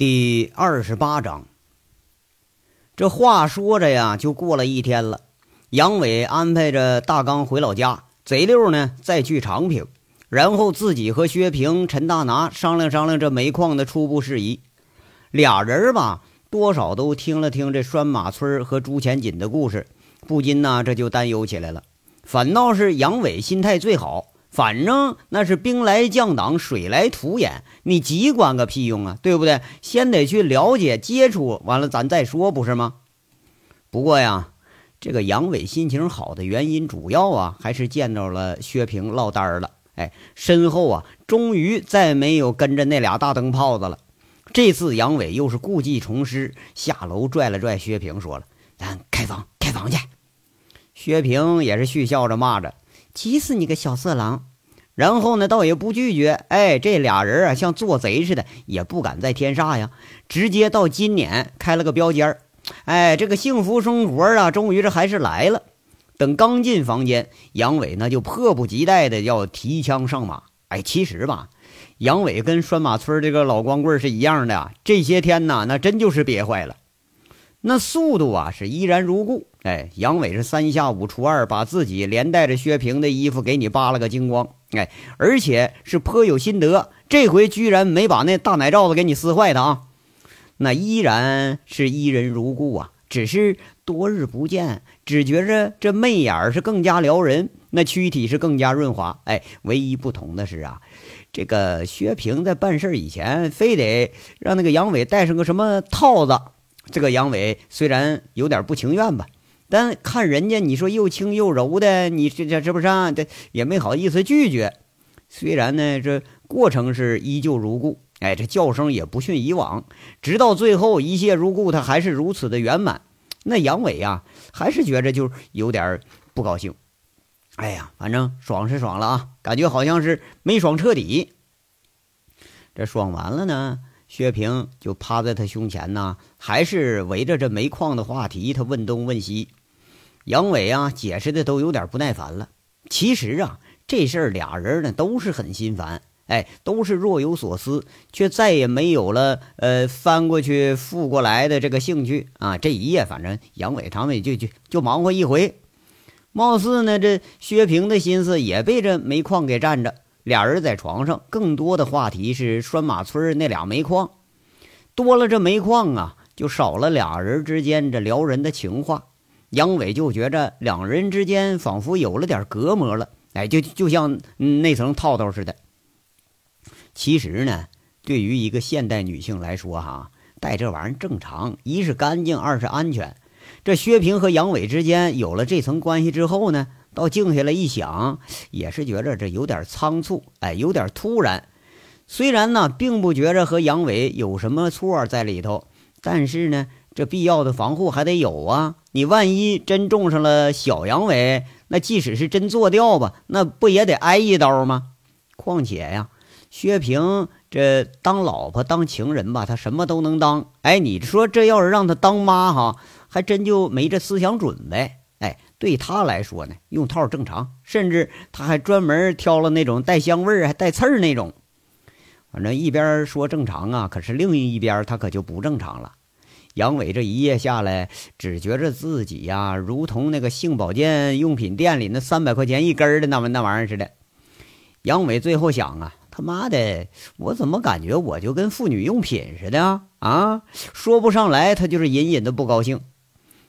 第二十八章，这话说着呀，就过了一天了。杨伟安排着大刚回老家，贼六呢再去长平，然后自己和薛平、陈大拿商量商量这煤矿的初步事宜。俩人吧，多少都听了听这拴马村和朱前锦的故事，不禁呢这就担忧起来了。反倒是杨伟心态最好。反正那是兵来将挡，水来土掩，你急管个屁用啊，对不对？先得去了解接触，完了咱再说，不是吗？不过呀，这个杨伟心情好的原因，主要啊还是见到了薛平落单了。哎，身后啊，终于再没有跟着那俩大灯泡子了。这次杨伟又是故技重施，下楼拽了拽薛平，说了：“咱开房，开房去。”薛平也是续笑着骂着。急死你个小色狼！然后呢，倒也不拒绝。哎，这俩人啊，像做贼似的，也不敢再添煞呀，直接到金撵开了个标间哎，这个幸福生活啊，终于这还是来了。等刚进房间，杨伟那就迫不及待的要提枪上马。哎，其实吧，杨伟跟拴马村这个老光棍是一样的，这些天呢，那真就是憋坏了。那速度啊，是依然如故。哎，杨伟是三下五除二把自己连带着薛平的衣服给你扒了个精光。哎，而且是颇有心得，这回居然没把那大奶罩子给你撕坏的啊！那依然是依人如故啊，只是多日不见，只觉着这媚眼是更加撩人，那躯体是更加润滑。哎，唯一不同的是啊，这个薛平在办事以前，非得让那个杨伟戴上个什么套子。这个杨伟虽然有点不情愿吧，但看人家你说又轻又柔的，你这这这不是这也没好意思拒绝。虽然呢，这过程是依旧如故，哎，这叫声也不逊以往，直到最后一切如故，他还是如此的圆满。那杨伟呀，还是觉着就有点不高兴。哎呀，反正爽是爽了啊，感觉好像是没爽彻底。这爽完了呢。薛平就趴在他胸前呢，还是围着这煤矿的话题，他问东问西。杨伟啊，解释的都有点不耐烦了。其实啊，这事儿俩人呢都是很心烦，哎，都是若有所思，却再也没有了呃翻过去覆过来的这个兴趣啊。这一夜，反正杨伟常伟就就就忙活一回。貌似呢，这薛平的心思也被这煤矿给占着。俩人在床上，更多的话题是拴马村那俩煤矿，多了这煤矿啊，就少了俩人之间这撩人的情话。杨伟就觉着两人之间仿佛有了点隔膜了，哎，就就像那层套套似的。其实呢，对于一个现代女性来说，哈，戴这玩意儿正常，一是干净，二是安全。这薛平和杨伟之间有了这层关系之后呢？到静下来一想，也是觉着这有点仓促，哎，有点突然。虽然呢，并不觉着和杨伟有什么错在里头，但是呢，这必要的防护还得有啊。你万一真中上了小杨伟，那即使是真做掉吧，那不也得挨一刀吗？况且呀，薛平这当老婆当情人吧，他什么都能当。哎，你说这要是让他当妈哈，还真就没这思想准备。对他来说呢，用套正常，甚至他还专门挑了那种带香味儿、还带刺儿那种。反正一边说正常啊，可是另一边他可就不正常了。杨伟这一夜下来，只觉着自己呀，如同那个性保健用品店里那三百块钱一根的那么那玩意儿似的。杨伟最后想啊，他妈的，我怎么感觉我就跟妇女用品似的啊？啊，说不上来，他就是隐隐的不高兴。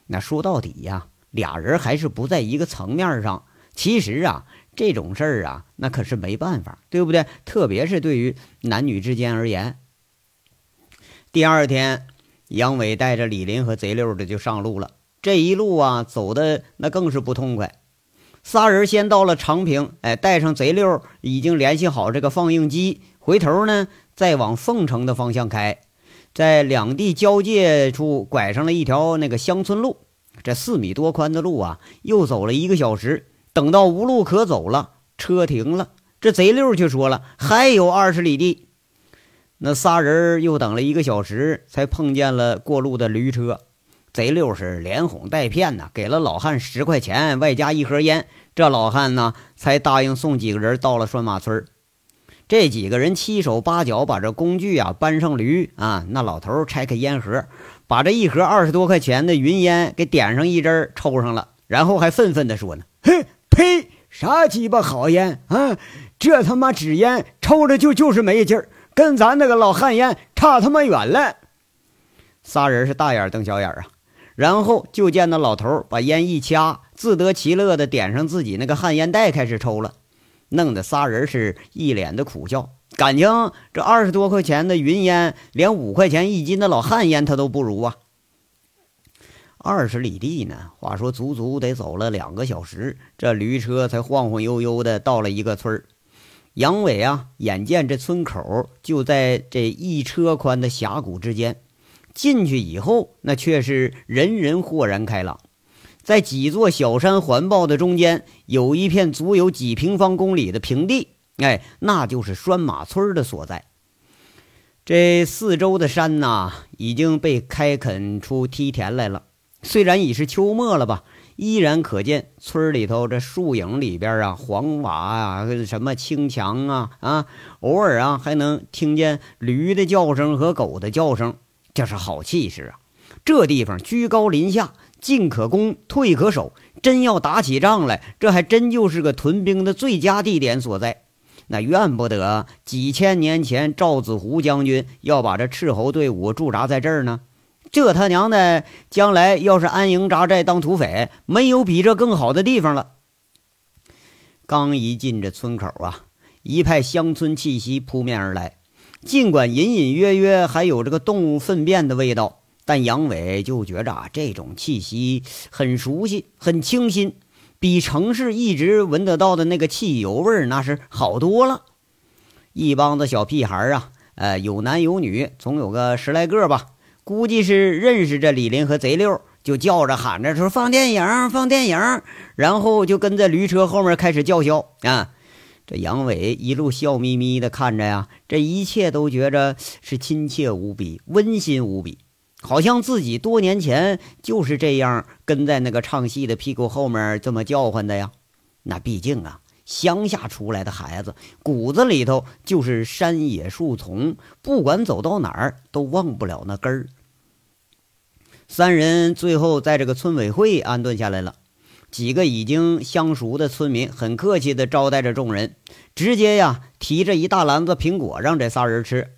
那说到底呀。俩人还是不在一个层面上。其实啊，这种事儿啊，那可是没办法，对不对？特别是对于男女之间而言。第二天，杨伟带着李林和贼六的就上路了。这一路啊，走的那更是不痛快。仨人先到了长平，哎，带上贼六，已经联系好这个放映机，回头呢，再往凤城的方向开，在两地交界处拐上了一条那个乡村路。这四米多宽的路啊，又走了一个小时，等到无路可走了，车停了。这贼六却说了，还有二十里地。那仨人又等了一个小时，才碰见了过路的驴车。贼六是连哄带骗呐，给了老汉十块钱，外加一盒烟。这老汉呢，才答应送几个人到了拴马村。这几个人七手八脚把这工具啊搬上驴啊，那老头拆开烟盒，把这一盒二十多块钱的云烟给点上一支抽上了，然后还愤愤地说呢：“嘿，呸！啥鸡巴好烟啊！这他妈纸烟抽着就就是没劲儿，跟咱那个老旱烟差他妈远了。”仨人是大眼瞪小眼啊，然后就见那老头把烟一掐，自得其乐的点上自己那个旱烟袋开始抽了。弄得仨人是一脸的苦笑，感情这二十多块钱的云烟，连五块钱一斤的老旱烟他都不如啊。二十里地呢，话说足足得走了两个小时，这驴车才晃晃悠悠的到了一个村儿。杨伟啊，眼见这村口就在这一车宽的峡谷之间，进去以后，那却是人人豁然开朗。在几座小山环抱的中间，有一片足有几平方公里的平地，哎，那就是拴马村的所在。这四周的山呐，已经被开垦出梯田来了。虽然已是秋末了吧，依然可见村里头这树影里边啊，黄瓦啊，什么青墙啊，啊，偶尔啊还能听见驴的叫声和狗的叫声，这是好气势啊！这地方居高临下。进可攻，退可守。真要打起仗来，这还真就是个屯兵的最佳地点所在。那怨不得几千年前赵子湖将军要把这斥候队伍驻扎在这儿呢。这他娘的，将来要是安营扎寨当土匪，没有比这更好的地方了。刚一进这村口啊，一派乡村气息扑面而来，尽管隐隐约约还有这个动物粪便的味道。但杨伟就觉着啊，这种气息很熟悉，很清新，比城市一直闻得到的那个汽油味儿那是好多了。一帮子小屁孩啊，呃，有男有女，总有个十来个吧，估计是认识这李林和贼六，就叫着喊着说放电影，放电影，然后就跟在驴车后面开始叫嚣啊。这杨伟一路笑眯眯的看着呀，这一切都觉着是亲切无比，温馨无比。好像自己多年前就是这样跟在那个唱戏的屁股后面这么叫唤的呀。那毕竟啊，乡下出来的孩子骨子里头就是山野树丛，不管走到哪儿都忘不了那根儿。三人最后在这个村委会安顿下来了，几个已经相熟的村民很客气地招待着众人，直接呀提着一大篮子苹果让这仨人吃。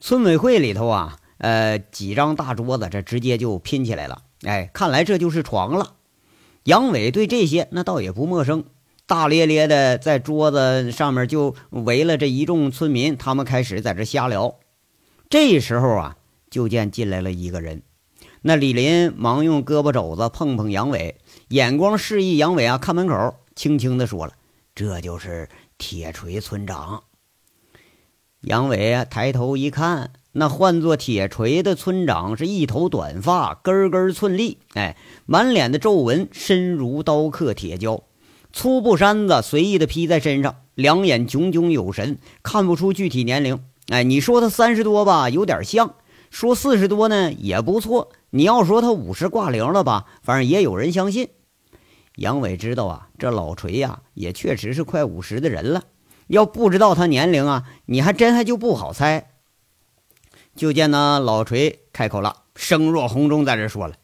村委会里头啊。呃，几张大桌子，这直接就拼起来了。哎，看来这就是床了。杨伟对这些那倒也不陌生，大咧咧的在桌子上面就围了这一众村民，他们开始在这瞎聊。这时候啊，就见进来了一个人。那李林忙用胳膊肘子碰碰杨伟，眼光示意杨伟啊看门口，轻轻的说了：“这就是铁锤村长。”杨伟啊抬头一看。那唤作铁锤的村长是一头短发，根根寸立，哎，满脸的皱纹深如刀刻铁胶，粗布衫子随意的披在身上，两眼炯炯有神，看不出具体年龄。哎，你说他三十多吧，有点像；说四十多呢，也不错。你要说他五十挂零了吧，反正也有人相信。杨伟知道啊，这老锤呀，也确实是快五十的人了。要不知道他年龄啊，你还真还就不好猜。就见那老锤开口了，声若洪钟，在这说了：“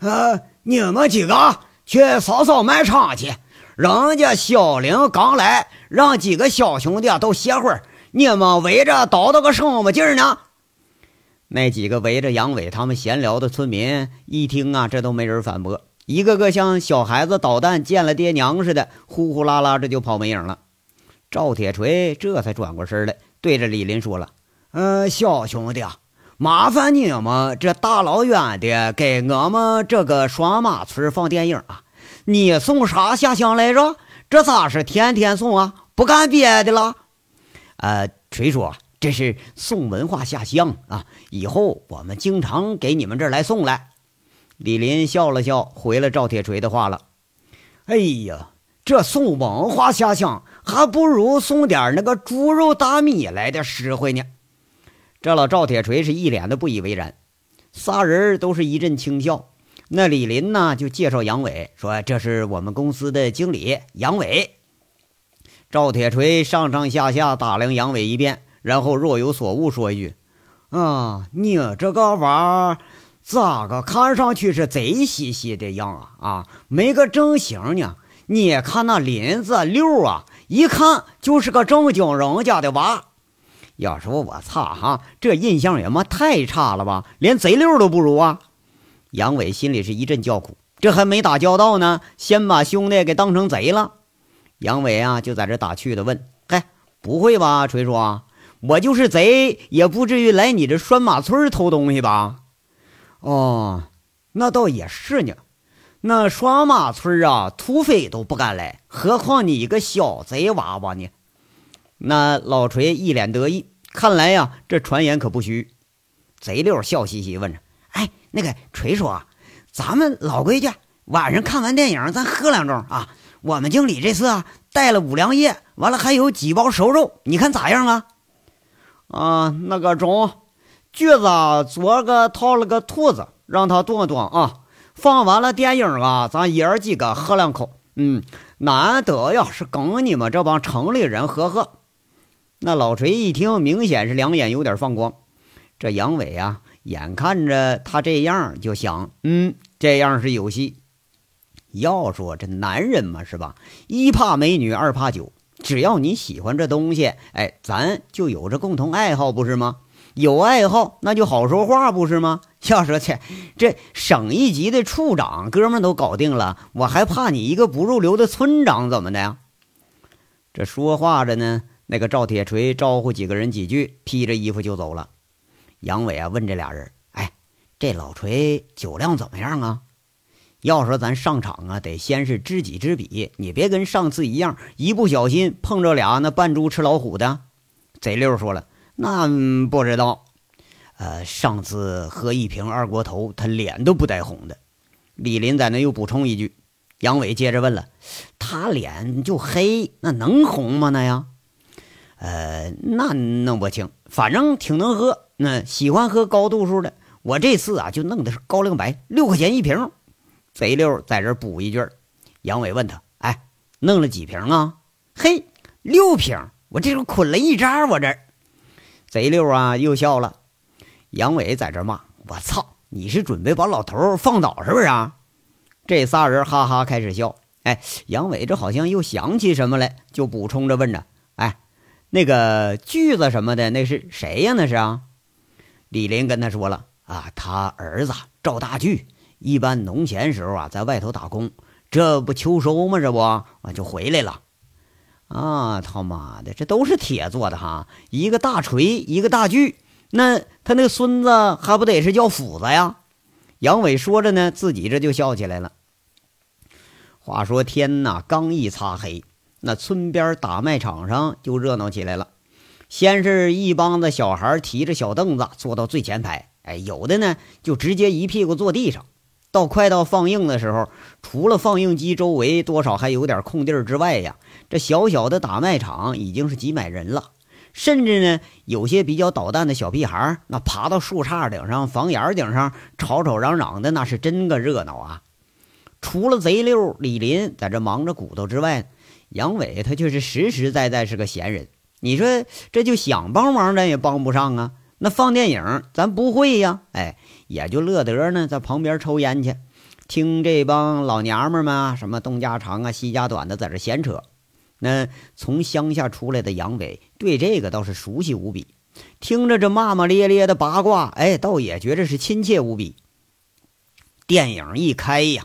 呃，你们几个去扫扫卖场去，人家小玲刚来，让几个小兄弟都歇会儿。你们围着叨叨个什么劲儿呢？”那几个围着杨伟他们闲聊的村民一听啊，这都没人反驳，一个个像小孩子捣蛋见了爹娘似的，呼呼啦啦这就跑没影了。赵铁锤这才转过身来，对着李林说了。嗯，小兄弟，麻烦你们这大老远的给我们这个双马村放电影啊！你送啥下乡来着？这咋是天天送啊？不干别的了？呃，锤叔，这是送文化下乡啊！以后我们经常给你们这儿来送来。李林笑了笑，回了赵铁锤的话了。哎呀，这送文化下乡，还不如送点那个猪肉大米来的实惠呢。这老赵铁锤是一脸的不以为然，仨人都是一阵轻笑。那李林呢，就介绍杨伟说：“这是我们公司的经理杨伟。”赵铁锤上上下下打量杨伟一遍，然后若有所悟说一句：“啊，你这个娃咋个看上去是贼兮兮的样啊？啊，没个正形呢。你看那林子六啊，一看就是个正经人家的娃。要说我操哈，这印象也妈太差了吧，连贼六都不如啊！”杨伟心里是一阵叫苦，这还没打交道呢，先把兄弟给当成贼了。杨伟啊，就在这打趣的问：“嗨，不会吧，锤叔啊？我就是贼，也不至于来你这拴马村偷东西吧？”哦，那倒也是呢。那拴马村啊，土匪都不敢来，何况你一个小贼娃娃呢？那老锤一脸得意，看来呀，这传言可不虚。贼六笑嘻嘻问着：“哎，那个锤叔啊，咱们老规矩，晚上看完电影，咱喝两盅啊？”我们经理这次啊带了五粮液，完了还有几包熟肉，你看咋样啊？啊，那个中，橘子昨个套了个兔子，让他炖炖啊。放完了电影啊，咱爷儿几个喝两口。嗯，难得呀，是跟你们这帮城里人喝喝。那老锤一听，明显是两眼有点放光。这杨伟啊，眼看着他这样，就想，嗯，这样是有戏。要说这男人嘛，是吧？一怕美女，二怕酒。只要你喜欢这东西，哎，咱就有着共同爱好，不是吗？有爱好，那就好说话，不是吗？要说切这省一级的处长哥们都搞定了，我还怕你一个不入流的村长怎么的呀？这说话着呢，那个赵铁锤招呼几个人几句，披着衣服就走了。杨伟啊，问这俩人：“哎，这老锤酒量怎么样啊？”要说咱上场啊，得先是知己知彼，你别跟上次一样，一不小心碰着俩那扮猪吃老虎的。贼六说了，那不知道。呃，上次喝一瓶二锅头，他脸都不带红的。李林在那又补充一句。杨伟接着问了，他脸就黑，那能红吗？那呀？呃，那弄不清，反正挺能喝。那喜欢喝高度数的。我这次啊，就弄的是高粱白，六块钱一瓶。贼六在这补一句杨伟问他：“哎，弄了几瓶啊？”“嘿，六瓶，我这是捆了一扎。”我这贼六啊又笑了。杨伟在这骂：“我操，你是准备把老头放倒是不是啊？”这仨人哈哈开始笑。哎，杨伟这好像又想起什么来，就补充着问着：“哎，那个锯子什么的，那是谁呀？那是啊？”李林跟他说了：“啊，他儿子赵大锯。”一般农闲时候啊，在外头打工，这不秋收吗？这不啊，就回来了。啊，他妈的，这都是铁做的哈！一个大锤，一个大锯，那他那孙子还不得是叫斧子呀？杨伟说着呢，自己这就笑起来了。话说天呐，刚一擦黑，那村边打麦场上就热闹起来了。先是一帮子小孩提着小凳子坐到最前排，哎，有的呢就直接一屁股坐地上。到快到放映的时候，除了放映机周围多少还有点空地之外呀，这小小的打麦场已经是挤满人了。甚至呢，有些比较捣蛋的小屁孩，那爬到树杈顶上、房檐顶上吵吵嚷嚷的，那是真个热闹啊！除了贼溜李林在这忙着骨头之外，杨伟他却是实实在在是个闲人。你说这就想帮忙，咱也帮不上啊。那放电影，咱不会呀，哎。也就乐得呢，在旁边抽烟去，听这帮老娘们们啊，什么东家长啊、西家短的在这闲扯。那从乡下出来的杨伟对这个倒是熟悉无比，听着这骂骂咧咧的八卦，哎，倒也觉着是亲切无比。电影一开呀，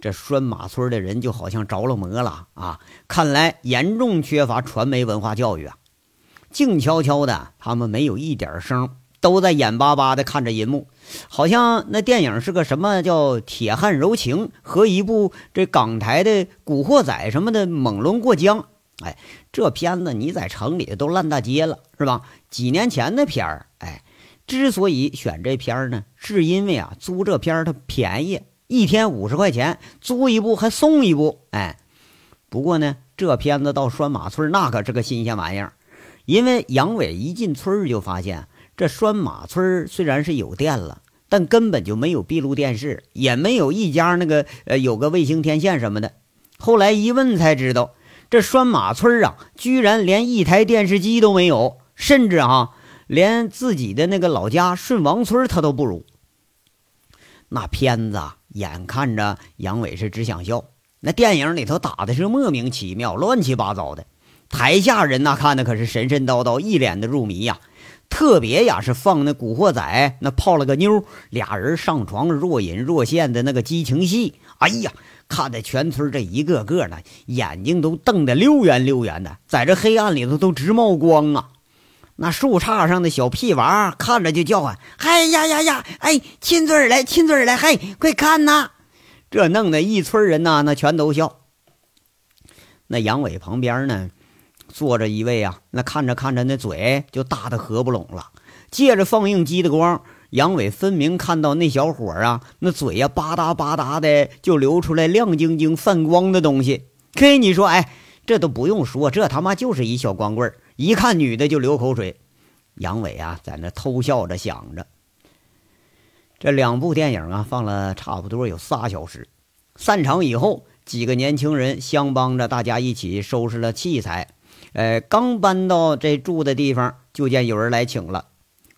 这拴马村的人就好像着了魔了啊！看来严重缺乏传媒文化教育啊！静悄悄的，他们没有一点声。都在眼巴巴地看着银幕，好像那电影是个什么叫《铁汉柔情》和一部这港台的《古惑仔》什么的猛龙过江。哎，这片子你在城里都烂大街了，是吧？几年前的片儿，哎，之所以选这片儿呢，是因为啊，租这片儿它便宜，一天五十块钱，租一部还送一部。哎，不过呢，这片子到拴马村那可是个新鲜玩意儿，因为杨伟一进村就发现。这拴马村虽然是有电了，但根本就没有闭路电视，也没有一家那个呃有个卫星天线什么的。后来一问才知道，这拴马村啊，居然连一台电视机都没有，甚至哈，连自己的那个老家顺王村他都不如。那片子眼看着杨伟是只想笑，那电影里头打的是莫名其妙、乱七八糟的，台下人那看的可是神神叨叨，一脸的入迷呀。特别呀，是放那《古惑仔》，那泡了个妞，俩人上床若隐若现的那个激情戏。哎呀，看的全村这一个个的眼睛都瞪得溜圆溜圆的，在这黑暗里头都直冒光啊！那树杈上的小屁娃看着就叫唤：“嗨呀呀呀！哎，亲嘴来，亲嘴来！嘿，快看呐！”这弄得一村人呐，那全都笑。那杨伟旁边呢？坐着一位啊，那看着看着，那嘴就大的合不拢了。借着放映机的光，杨伟分明看到那小伙啊，那嘴呀吧嗒吧嗒的就流出来亮晶晶、泛光的东西。嘿，你说，哎，这都不用说，这他妈就是一小光棍一看女的就流口水。杨伟啊，在那偷笑着想着。这两部电影啊，放了差不多有仨小时。散场以后，几个年轻人相帮着大家一起收拾了器材。呃，刚搬到这住的地方，就见有人来请了。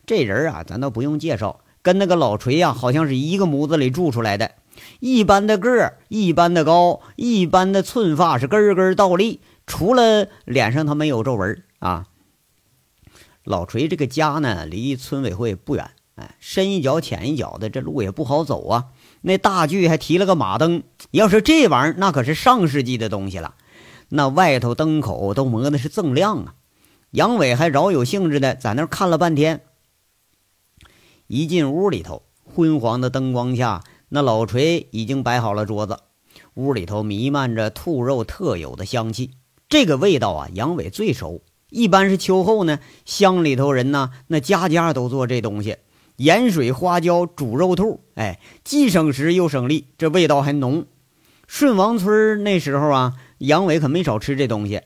这人啊，咱都不用介绍，跟那个老锤呀，好像是一个模子里住出来的。一般的个儿，一般的高，一般的寸发，是根根倒立，除了脸上他没有皱纹啊。老锤这个家呢，离村委会不远，哎，深一脚浅一脚的，这路也不好走啊。那大锯还提了个马灯，要是这玩意儿，那可是上世纪的东西了。那外头灯口都磨的是锃亮啊！杨伟还饶有兴致的在那儿看了半天。一进屋里头，昏黄的灯光下，那老锤已经摆好了桌子。屋里头弥漫着兔肉特有的香气，这个味道啊，杨伟最熟。一般是秋后呢，乡里头人呢，那家家都做这东西：盐水花椒煮肉兔，哎，既省时又省力，这味道还浓。顺王村那时候啊。杨伟可没少吃这东西，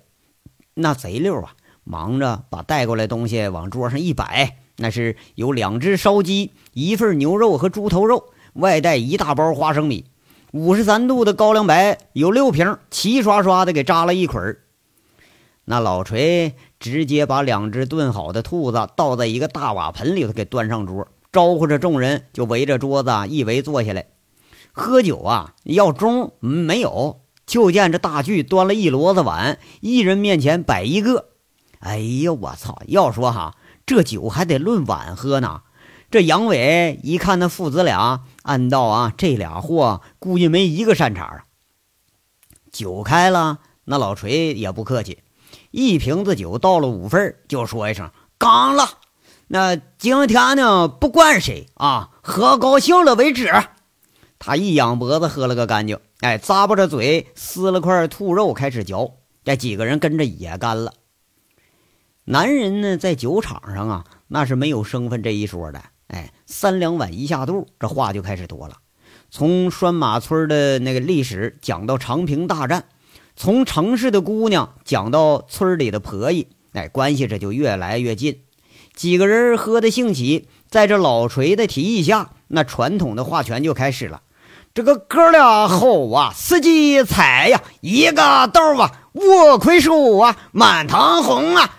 那贼溜啊！忙着把带过来东西往桌上一摆，那是有两只烧鸡，一份牛肉和猪头肉，外带一大包花生米，五十三度的高粱白有六瓶，齐刷刷的给扎了一捆。那老锤直接把两只炖好的兔子倒在一个大瓦盆里头，给端上桌，招呼着众人就围着桌子一围坐下来喝酒啊！要盅没有。就见这大巨端了一摞子碗，一人面前摆一个。哎呀，我操！要说哈，这酒还得论碗喝呢。这杨伟一看那父子俩，暗道啊，这俩货估计没一个善茬啊。酒开了，那老锤也不客气，一瓶子酒倒了五份，就说一声“干了”。那今天呢，不管谁啊，喝高兴了为止。他一仰脖子喝了个干净。哎，咂巴着嘴撕了块兔肉，开始嚼。这几个人跟着也干了。男人呢，在酒场上啊，那是没有生分这一说的。三两碗一下肚，这话就开始多了。从拴马村的那个历史讲到长平大战，从城市的姑娘讲到村里的婆姨，哎，关系这就越来越近。几个人喝得兴起，在这老锤的提议下，那传统的话拳就开始了。这个哥俩好啊，四季菜呀，一个豆啊，握魁首啊，满堂红啊。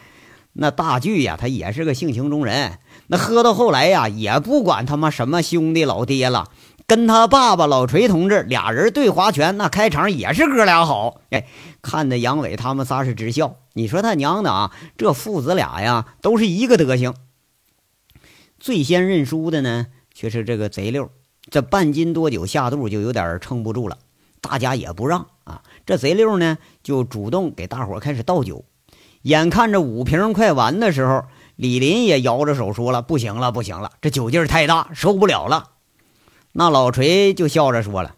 那大巨呀，他也是个性情中人。喝到后来呀，也不管他妈什么兄弟老爹了，跟他爸爸老锤同志俩人对划拳，那开场也是哥俩好。哎，看的杨伟他们仨是直笑。你说他娘的啊，这父子俩呀，都是一个德行。最先认输的呢，却是这个贼六。这半斤多酒下肚就有点撑不住了，大家也不让啊。这贼六呢就主动给大伙开始倒酒。眼看着五瓶快完的时候，李林也摇着手说了：“不行了，不行了，这酒劲儿太大，受不了了。”那老锤就笑着说了：“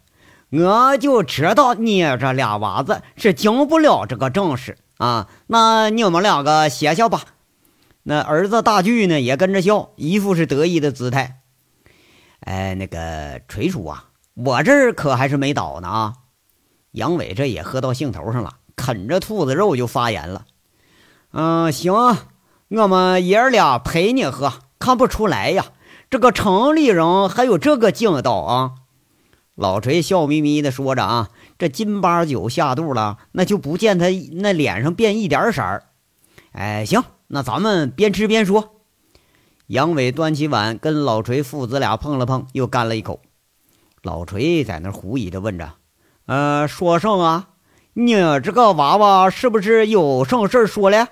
我就知道你这俩娃子是经不了这个正事啊。那你们两个歇歇吧。”那儿子大巨呢也跟着笑，一副是得意的姿态。哎，那个锤叔啊，我这儿可还是没倒呢啊！杨伟这也喝到兴头上了，啃着兔子肉就发言了：“嗯，行，我们爷儿俩陪你喝。看不出来呀，这个城里人还有这个劲道啊！”老锤笑眯眯的说着啊，这金八酒下肚了，那就不见他那脸上变一点色儿。哎，行，那咱们边吃边说。杨伟端起碗，跟老锤父子俩碰了碰，又干了一口。老锤在那狐疑的问着：“呃，说什么？你这个娃娃是不是有什么事说了？”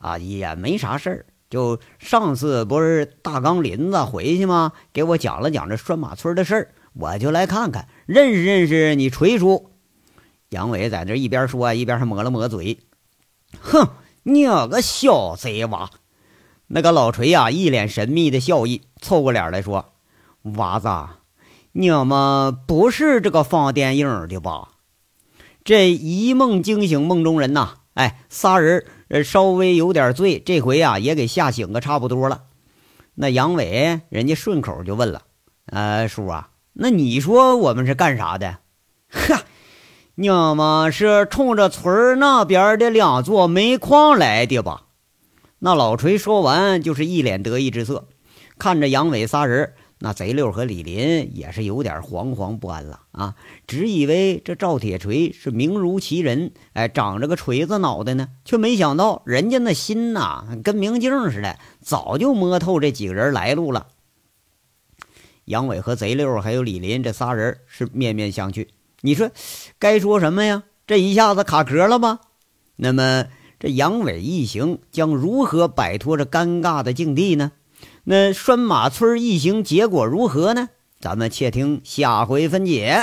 啊，也没啥事儿。就上次不是大刚林子回去吗？给我讲了讲这拴马村的事儿。我就来看看，认识认识你锤叔。杨伟在那一边说，一边还抹了抹嘴。哼，你个小贼娃！那个老锤呀，一脸神秘的笑意，凑过脸来说：“娃子，你们不是这个放电影的吧？这一梦惊醒梦中人呐！哎，仨人稍微有点醉，这回啊也给吓醒个差不多了。那杨伟人家顺口就问了：‘呃，叔啊。’那你说我们是干啥的？哈，你们是冲着村那边的两座煤矿来的吧？那老锤说完，就是一脸得意之色，看着杨伟仨人，那贼六和李林也是有点惶惶不安了啊！只以为这赵铁锤是名如其人，哎，长着个锤子脑袋呢，却没想到人家那心呐，跟明镜似的，早就摸透这几个人来路了。杨伟和贼六还有李林这仨人是面面相觑，你说该说什么呀？这一下子卡壳了吗？那么这杨伟一行将如何摆脱这尴尬的境地呢？那拴马村一行结果如何呢？咱们且听下回分解。